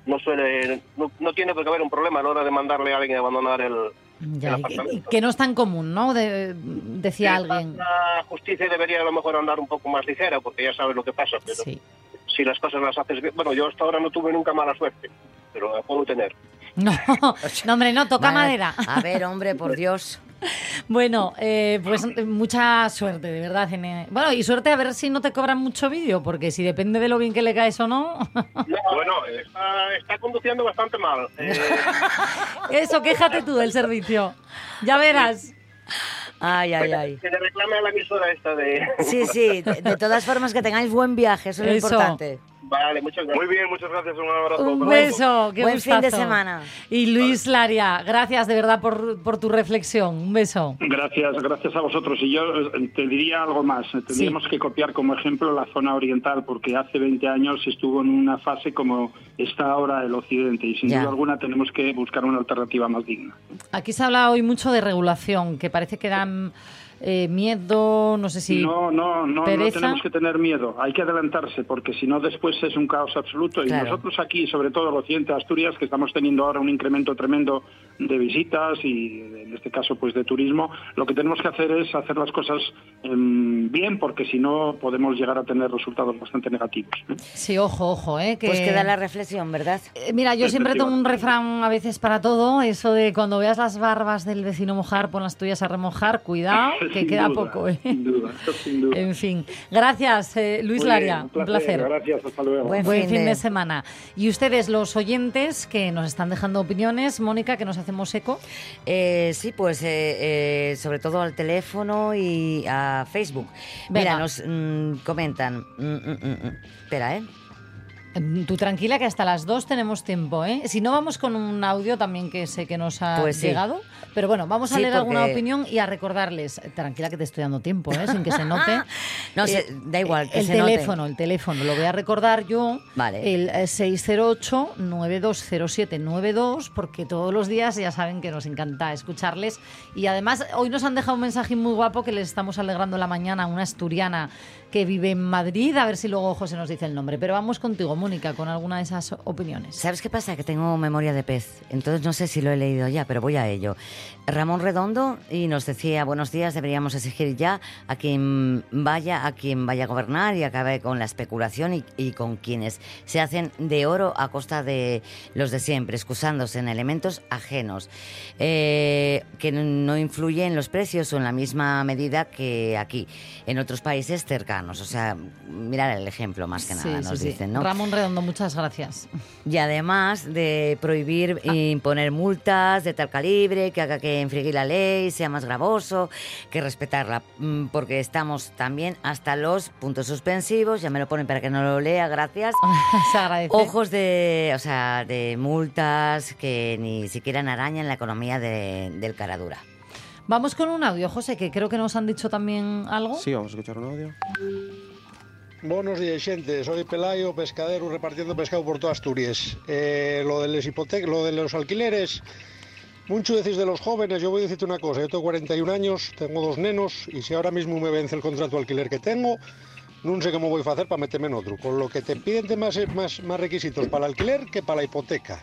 no suele, no, no tiene por qué haber un problema a la hora de mandarle a alguien a abandonar el, Ya, el y que- no es tan común, ¿no? De- decía alguien. La justicia debería a lo mejor andar un poco más ligera, porque ya sabes lo que pasa, pero si las cosas las haces bien... Bueno, yo hasta ahora no tuve nunca mala suerte, pero la puedo tener. No, [LAUGHS] no, hombre, no, toca Vale. madera. A ver, hombre, por [LAUGHS] Dios. Bueno, eh, pues eh, mucha suerte, de verdad. en, Bueno, y suerte a ver si no te cobran mucho vídeo, porque si depende de lo bien que le caes o no. Bueno, está, está conduciendo bastante mal. Eh, [LAUGHS] Eso, quéjate tú del servicio. Ya verás. Ay, ay, ay. que le reclame a la emisora esta de... Sí, sí, de, de todas formas que tengáis buen viaje, eso es lo Eso. importante. Vale, muchas gracias. Muy bien, muchas gracias. Un abrazo. Un beso, qué Buen fin de semana. Y Luis Laria, gracias de verdad por, por tu reflexión. Un beso. Gracias, gracias a vosotros. Y yo eh, te diría algo más. Tendríamos que copiar como ejemplo la zona oriental, porque hace 20 años estuvo en una fase como está ahora el occidente, y sin Ya. duda alguna tenemos que buscar una alternativa más digna. Aquí se habla hoy mucho de regulación, que parece que dan eh, miedo, no sé si No, no, no, no tenemos que tener miedo. Hay que adelantarse, porque si no después es un caos absoluto. Y nosotros aquí, sobre todo el occidente de Asturias, que estamos teniendo ahora un incremento tremendo de visitas y en este caso pues de turismo, lo que tenemos que hacer es hacer las cosas em, bien, porque si no podemos llegar a tener resultados bastante negativos. ¿eh? Sí, ojo, ojo, ¿eh? Que... Pues queda la reflexión, ¿verdad? Eh, Mira, yo siempre tengo un refrán a veces para todo, eso de cuando veas las barbas del vecino mojar, pon las tuyas a remojar, cuidado, [LAUGHS] que Sin queda duda, poco, ¿eh? Sin duda, sin duda. En fin, gracias eh, Luis Muy Laria, bien, un placer. Gracias, hasta luego. Buen, fin, de... semana. Y ustedes, los oyentes que nos están dejando opiniones, Mónica, que nos hacemos eco. Eh, sí, pues eh, eh, sobre todo al teléfono y a Facebook. Mira, nos mm, comentan. mm, mm. Espera, ¿eh? Mm, Tú tranquila que hasta las dos tenemos tiempo, ¿eh? Si no, vamos con un audio también que sé que nos ha Pues sí. llegado. Pero bueno, vamos a Sí, leer alguna opinión y a recordarles. eh, Tranquila que te estoy dando tiempo, ¿eh? Sin que se [LAUGHS] note. No, Eh, se- da igual, que el se note. teléfono, el teléfono, lo voy a recordar yo. Vale. El eh, 608-920792, porque todos los días ya saben que nos encanta escucharles. Y además, hoy nos han dejado un mensaje muy guapo que les estamos alegrando la mañana a una asturiana que vive en Madrid. A ver si luego José nos dice el nombre. Pero vamos contigo, Mónica, con alguna de esas opiniones. ¿Sabes qué pasa? Que tengo memoria de pez, entonces no sé si lo he leído ya, pero voy a ello. Ramón Redondo y nos decía, buenos días, deberíamos exigir ya a quien vaya, a quien vaya a gobernar y acabe con la especulación y, y con quienes se hacen de oro a costa de los de siempre, excusándose en elementos ajenos, eh, que no influyen en los precios o en la misma medida que aquí, en otros países cercanos. O sea, mirar el ejemplo más que nada, Sí, nos sí. dicen, ¿no? Ramón Redondo, muchas gracias. Y además de prohibir e imponer multas de tal calibre que haga que enfriegue la ley, sea más gravoso, que respetarla, mm, porque estamos también hasta los puntos suspensivos, ya me lo ponen para que no lo lea, gracias. [LAUGHS] Se agradece. Ojos de, o sea, de multas que ni siquiera arañan la economía de- del Caradura. Vamos con un audio, José, que creo que nos han dicho también algo. Sí, vamos a escuchar un audio. Buenos días, gente. Soy Pelayo, pescadero, repartiendo pescado por toda Asturias. Eh, lo, de hipote- lo de los alquileres, mucho decís de los jóvenes. Yo voy a decirte una cosa. Yo tengo 41 años, tengo dos nenos, y si ahora mismo me vence el contrato de alquiler que tengo, no sé cómo voy a hacer para meterme en otro. Con lo que te piden de más, requisitos para el alquiler que para la hipoteca.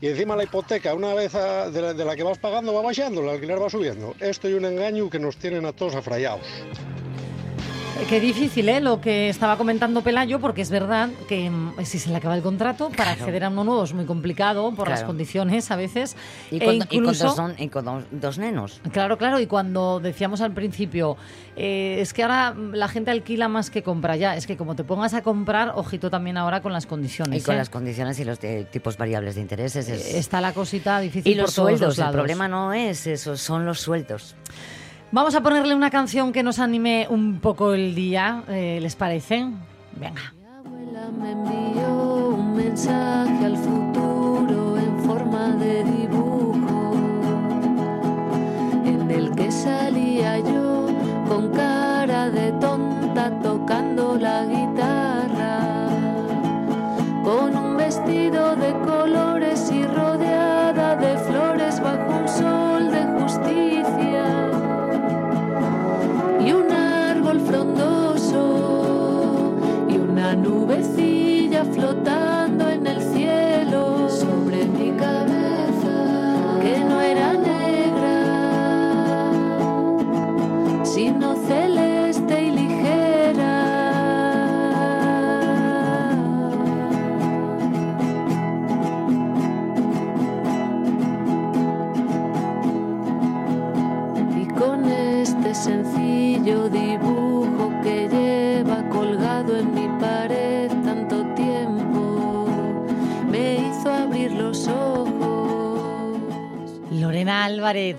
Y encima la hipoteca, una vez de, la, de la que vas pagando, va bajando, el alquiler va subiendo. Esto es un engaño que nos tienen a todos afrayados. Qué difícil, ¿eh? Lo que estaba comentando Pelayo, porque es verdad que mm, si se le acaba el contrato, para Claro. acceder a uno nuevo es muy complicado por las condiciones a veces. Y E con, y con incluso- dos, y con dos- dos nenos. Claro, claro, y cuando decíamos al principio, eh, es que ahora la gente alquila más que compra ya, es que como te pongas a comprar, ojito también ahora con las condiciones. Y con ¿eh? las condiciones y los de- tipos variables de intereses. es- Está la cosita difícil Y los por todos sueldos, los el lados. problema no es eso, son los sueldos. Vamos a ponerle una canción que nos anime un poco el día, eh, ¿les parece? Venga. me envió un mensaje al futuro en forma de dibujo, en el que salía yo con cara de tonta tocando la guitarra, con un vestido de colores y rodeada de flores bajo un sol de justicia nubecilla flotando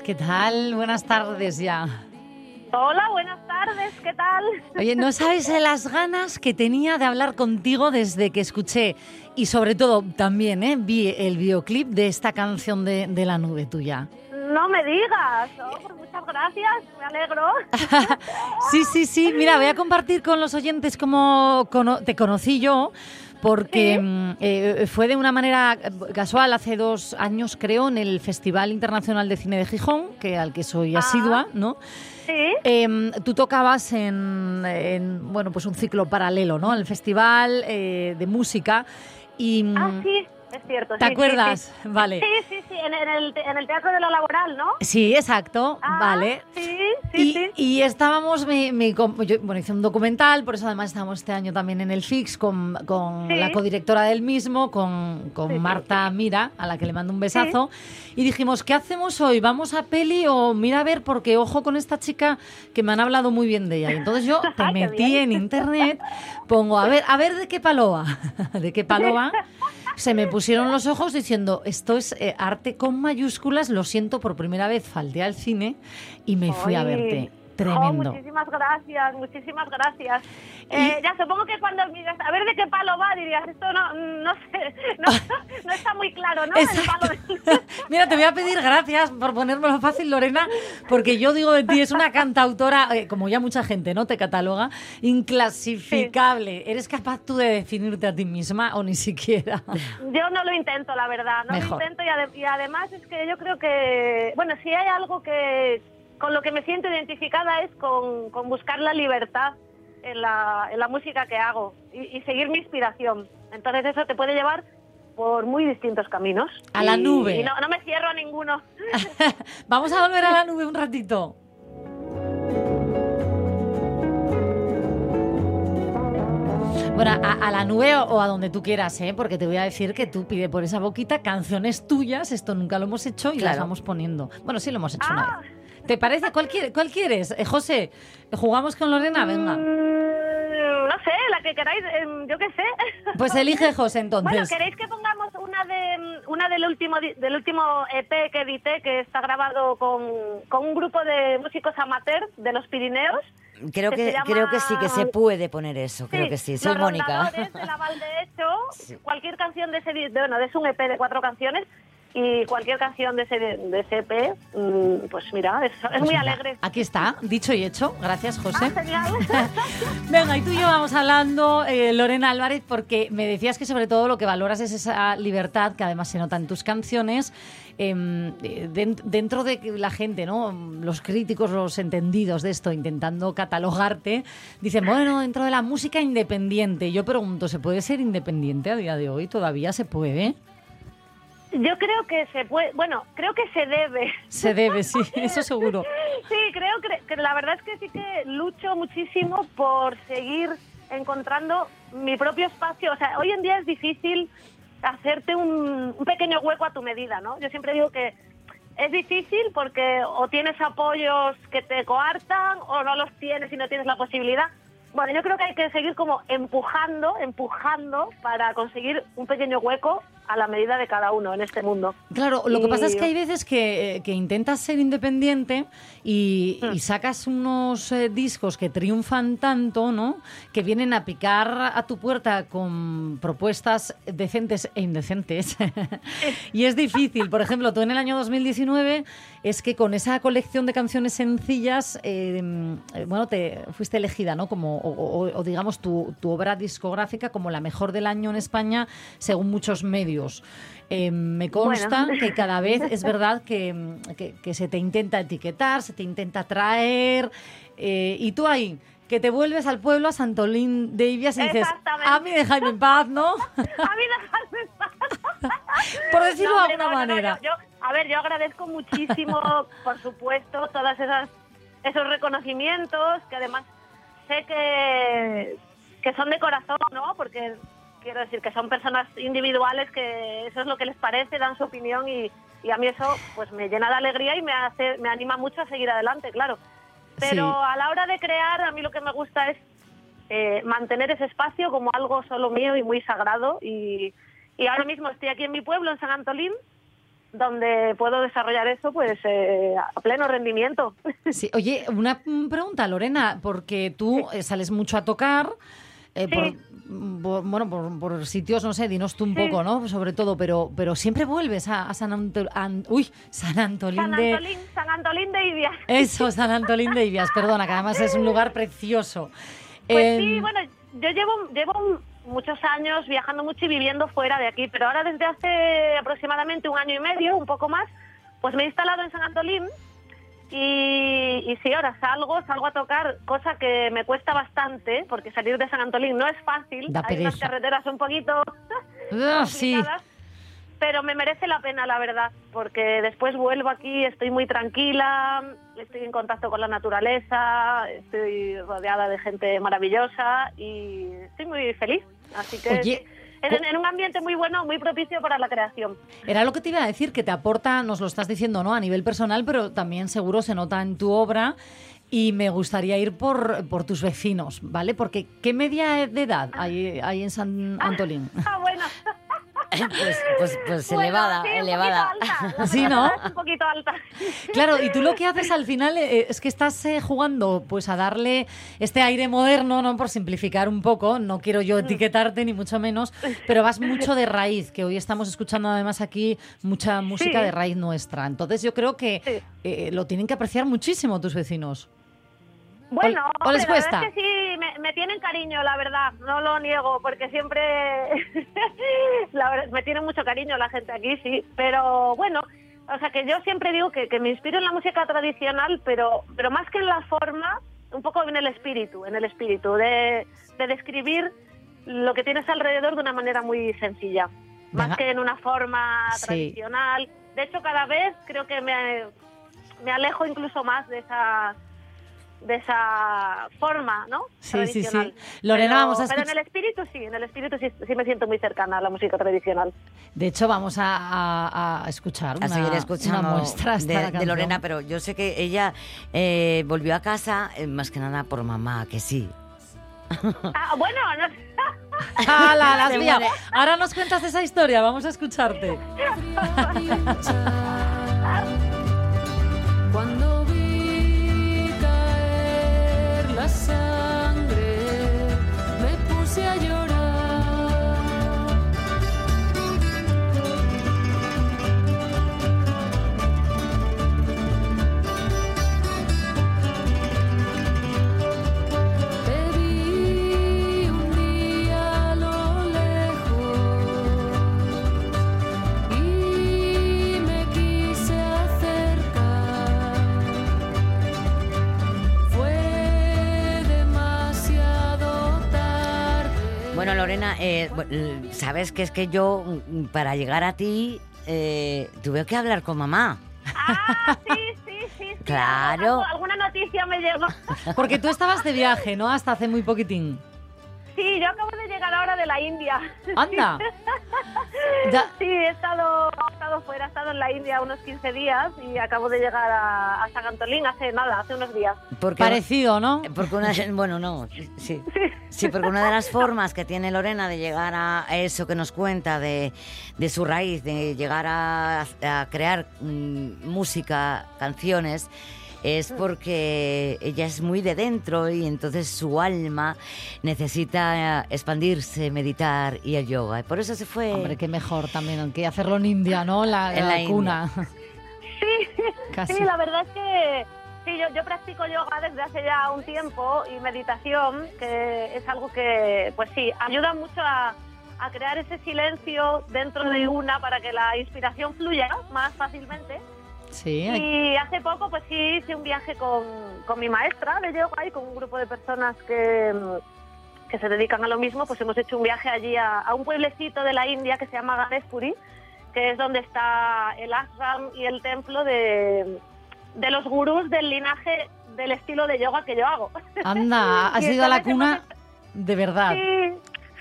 ¿qué tal? Buenas tardes ya. Hola, buenas tardes, ¿qué tal? Oye, no sabes las ganas que tenía de hablar contigo desde que escuché y sobre todo también eh, vi el videoclip de esta canción de, de la nube tuya. No me digas. Oh, pues muchas gracias, me alegro. [LAUGHS] Sí, sí, sí. Mira, voy a compartir con los oyentes cómo te conocí yo. Porque mm, eh, fue de una manera casual hace dos años, creo, en el Festival Internacional de Cine de Gijón, que al que soy asidua, ¿no? Sí. Em, tú tocabas en, en, bueno, pues un ciclo paralelo, ¿no? El festival eh, de música. Y, Ah, mm, sí, es cierto. ¿Te sí, sí, acuerdas? sí. Vale. Sí, sí, sí, en, en el, en el Teatro de lo Laboral, ¿no? Sí, exacto, Ah, vale. Sí, y, sí, sí. y estábamos, me com- yo, bueno, hice un documental, por eso además estamos este año también en el FIX con, con Sí. la codirectora del mismo, con, con Sí, sí, Marta Mira, a la que le mando un besazo. Y dijimos, ¿qué hacemos hoy? ¿Vamos a peli o mira a ver? Porque ojo con esta chica que me han hablado muy bien de ella. Y entonces yo [LAUGHS] te metí en internet, pongo, a ver, a ver de qué paloa, [LAUGHS] de qué paloa. [LAUGHS] Se me pusieron los ojos diciendo, esto es eh, arte con mayúsculas, lo siento, por primera vez falté al cine y me fui a verte. oh, Tremendo. muchísimas gracias, muchísimas gracias. Eh, ya supongo que cuando miras a ver de qué palo va, dirías, esto no, no sé, no, no está muy claro, ¿no? El palo de- [LAUGHS] Mira, te voy a pedir gracias por ponérmelo fácil, Lorena, porque yo digo de ti, es una cantautora, eh, como ya mucha gente, ¿no? Te cataloga, inclasificable. ¿Eres capaz tú de definirte a ti misma o ni siquiera? [LAUGHS] Yo no lo intento, la verdad, no Mejor. lo intento y, ade- y además es que yo creo que, bueno, si hay algo que con lo que me siento identificada es con, con buscar la libertad en la, en la música que hago y, y seguir mi inspiración. Entonces eso te puede llevar por muy distintos caminos. A la nube. Y no, no me cierro a ninguno. [LAUGHS] Vamos a volver a la nube un ratito. Bueno, a, a la nube o, o a donde tú quieras, ¿eh? porque te voy a decir que tú pide por esa boquita canciones tuyas, esto nunca lo hemos hecho y las Claro. vamos poniendo. Bueno, sí lo hemos hecho una vez. ¿Te parece? ¿Cuál, quiere- cuál quieres? Eh, José, ¿jugamos con Lorena? Venga. Mm, no sé, la que queráis, em, yo qué sé. Pues elige José [LAUGHS] entonces. Bueno, ¿queréis que pongamos una de una del último del último EP que edité que está grabado con, con un grupo de músicos amateur de los Pirineos? Creo que que, se llama- creo que sí, que se puede poner eso. Creo que sí. Soy Mónica. De la Val de Hecho, [LAUGHS] cualquier canción de ese de, bueno, es un EP de cuatro canciones y cualquier canción de ese de ese EP, mm, pues mira, es, es Pues muy alegre. Aquí está, dicho y hecho. Gracias, José. Ah, genial. [LAUGHS] Venga, y tú y yo vamos hablando, eh, Lorena Álvarez, porque me decías que sobre todo lo que valoras es esa libertad que además se nota en tus canciones. em, eh, den- dentro de la gente, ¿no? Los críticos, los entendidos de esto, intentando catalogarte, dicen, bueno, dentro de la música independiente. Yo pregunto, ¿se puede ser independiente a día de hoy? ¿Todavía se puede? Yo creo que se puede, bueno, creo que se debe. Se debe, sí, [LAUGHS] eso seguro. Sí, creo que, que la verdad es que sí que lucho muchísimo por seguir encontrando mi propio espacio. O sea, hoy en día es difícil hacerte un, un pequeño hueco a tu medida, ¿no? Yo siempre digo que es difícil porque o tienes apoyos que te coartan o no los tienes y no tienes la posibilidad. Bueno, yo creo que hay que seguir como empujando, empujando para conseguir un pequeño hueco a la medida de cada uno en este mundo. Claro, lo que pasa es que hay veces que, eh, que intentas ser independiente y, Hmm. y sacas unos eh, discos que triunfan tanto, ¿no? Que vienen a picar a tu puerta con propuestas decentes e indecentes. [LAUGHS] y es difícil. Por ejemplo, tú en el año 2019 es que con esa colección de canciones sencillas, eh, eh, bueno, te fuiste elegida, ¿no? Como, o, o- o digamos, tu, tu obra discográfica como la mejor del año en España, según muchos medios. Eh, me consta Bueno. que cada vez es [LAUGHS] verdad que, que- que se te intenta etiquetar, se te intenta traer, eh, y tú ahí, que te vuelves al pueblo, a Santolín de Ibias y dices, [LAUGHS] a mí déjame en paz, ¿no? A mí dejadme en paz. Por decirlo No, de alguna no, no, no, manera. yo- yo- a ver, yo agradezco muchísimo, [LAUGHS] por supuesto, todas esas esos reconocimientos que además sé que, que son de corazón, ¿no? Porque quiero decir que son personas individuales que eso es lo que les parece, dan su opinión y, y a mí eso pues me llena de alegría y me hace me anima mucho a seguir adelante, claro. Pero Sí. a la hora de crear, a mí lo que me gusta es eh, mantener ese espacio como algo solo mío y muy sagrado. Y, y ahora mismo estoy aquí en mi pueblo, en San Antolín, donde puedo desarrollar eso pues eh, a pleno rendimiento. Sí, oye, una mm, pregunta, Lorena, porque tú eh, sales mucho a tocar, eh, por, mm, por- bueno, por, por sitios, no sé, dinos tú un Sí. poco, ¿no? Sobre todo, pero, pero siempre vuelves a, a San, Anto- An- uy, San Antolín San de... Antolín, San Antolín de Ibias. Eso, San Antolín de Ibias, perdona, que además es un lugar [LAUGHS] precioso. Pues Em, sí, bueno, yo llevo, llevo muchos años viajando mucho y viviendo fuera de aquí, pero ahora desde hace aproximadamente un año y medio, un poco más, pues me he instalado en San Antolín y, y sí, ahora salgo, salgo a tocar, cosa que me cuesta bastante, porque salir de San Antolín no es fácil, Da hay unas carreteras un poquito [LAUGHS] ah, sí, pero me merece la pena, la verdad, porque después vuelvo aquí, estoy muy tranquila, estoy en contacto con la naturaleza, estoy rodeada de gente maravillosa y estoy muy feliz. Así que Oye, en, en un ambiente muy bueno, muy propicio para la creación. Era lo que te iba a decir, que te aporta, nos lo estás diciendo, ¿no? A nivel personal, pero también seguro se nota en tu obra. Y me gustaría ir por, por tus vecinos, ¿vale? Porque ¿qué media de edad hay, hay en San Antolín? Ah, bueno. [LAUGHS] Pues, pues, pues Bueno, elevada, sí, elevada. alta. [LAUGHS] ¿no? un poquito alta. Claro, y tú lo que haces al final eh, es que estás eh, jugando pues a darle este aire moderno, ¿no? Por simplificar un poco, no quiero yo etiquetarte ni mucho menos, pero vas mucho de raíz, que hoy estamos escuchando además aquí mucha música Sí. de raíz nuestra. Entonces yo creo que eh, lo tienen que apreciar muchísimo tus vecinos. Bueno, ¿O les hombre, la verdad cuesta? es que sí, me, me tienen cariño, la verdad, no lo niego, porque siempre, [LAUGHS] la verdad, me tiene mucho cariño la gente aquí, sí, pero bueno, o sea que yo siempre digo que, que me inspiro en la música tradicional, pero, pero más que en la forma, un poco en el espíritu, en el espíritu, de, de describir lo que tienes alrededor de una manera muy sencilla, más que en una forma Sí. tradicional. De hecho, cada vez creo que me, me alejo incluso más de esa de esa forma, ¿no? Sí, sí, sí. Lorena, pero, vamos a pero en el espíritu sí, en el espíritu sí, sí me siento muy cercana a la música tradicional. De hecho, vamos a, a- a escuchar una, a seguir una escuchando muestra esta de. Lorena, pero yo sé que ella eh, volvió a casa eh, más que nada por mamá, que sí. Ah, bueno, no, [LAUGHS] ¡Hala, la muere. Ahora nos cuentas esa historia, vamos a escucharte. [LAUGHS] Cuando sabes que es que yo, mm, para llegar a ti, eh, tuve que hablar con mamá. Ah, sí, [LAUGHS] sí, sí. sí. Claro. Alguna noticia me llegó. [LAUGHS] Porque tú estabas de viaje, ¿no? Hasta hace muy poquitín. Sí, yo acabo de llegar ahora de la India. Anda. [LAUGHS] Sí, he estado, estado fuera, he estado en la India unos 15 días y acabo de llegar a, a San Antolín hace nada, hace unos días. Porque, Parecido, ¿no? Porque una, bueno, no, sí. Sí, porque una de las formas que tiene Lorena de llegar a eso que nos cuenta, de, de su raíz, de llegar a, a crear mm, música, canciones, es porque ella es muy de dentro y entonces su alma necesita expandirse, meditar y el yoga. Y por eso se fue. Hombre, qué mejor también que hacerlo en India, ¿no? La, En la la cuna. Sí, [LAUGHS] Casi. sí, la verdad es que sí, yo, yo practico yoga desde hace ya un tiempo y meditación, que es algo que, pues sí, ayuda mucho a, a crear ese silencio dentro de una para que la inspiración fluya más fácilmente. Sí, Y hace poco, pues sí, hice un viaje con, con mi maestra de yoga y con un grupo de personas que, que se dedican a lo mismo. Pues hemos hecho un viaje allí a, a un pueblecito de la India que se llama Ganespuri, que es donde está el ashram y el templo de, de los gurús del linaje del estilo de yoga que yo hago. Anda, [LAUGHS] has ido a la cuna de verdad. Sí,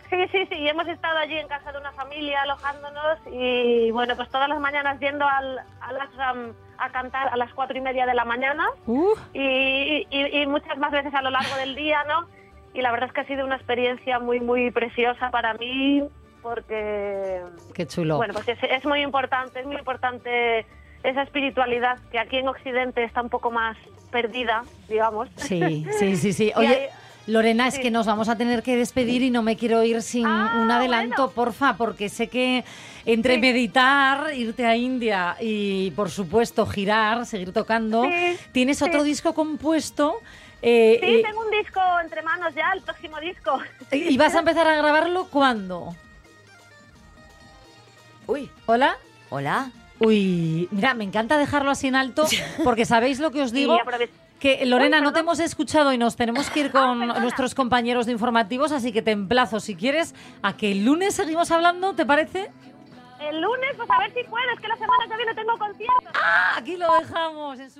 [LAUGHS] sí, sí, sí. Y hemos estado allí en casa de una familia alojándonos y bueno, pues todas las mañanas yendo al, al ashram a cantar a las cuatro y media de la mañana Uh, y, y- y muchas más veces a lo largo del día, ¿no? Y la verdad es que ha sido una experiencia muy, muy preciosa para mí porque Qué chulo. bueno, pues es, es muy importante, es muy importante esa espiritualidad que aquí en Occidente está un poco más perdida, digamos. Sí, sí, sí, sí. [LAUGHS] Oye, Lorena, es que nos vamos a tener que despedir y no me quiero ir sin Ah, un adelanto, porfa, porque sé que entre meditar, irte a India y, por supuesto, girar, seguir tocando, Sí, tienes sí. otro disco compuesto. eh, Sí, eh, tengo un disco entre manos ya, el próximo disco. ¿Y vas a empezar a grabarlo cuándo? Uy. ¿Hola? Hola. Uy, mira, me encanta dejarlo así en alto [LAUGHS] porque sabéis lo que os Sí, digo. Que Lorena, no te hemos escuchado y nos tenemos que ir con nuestros compañeros de informativos, así que te emplazo, si quieres, a que el lunes seguimos hablando, ¿te parece? El lunes, pues a ver si puedes, que la semana que viene tengo concierto. Ah, aquí lo dejamos. en su-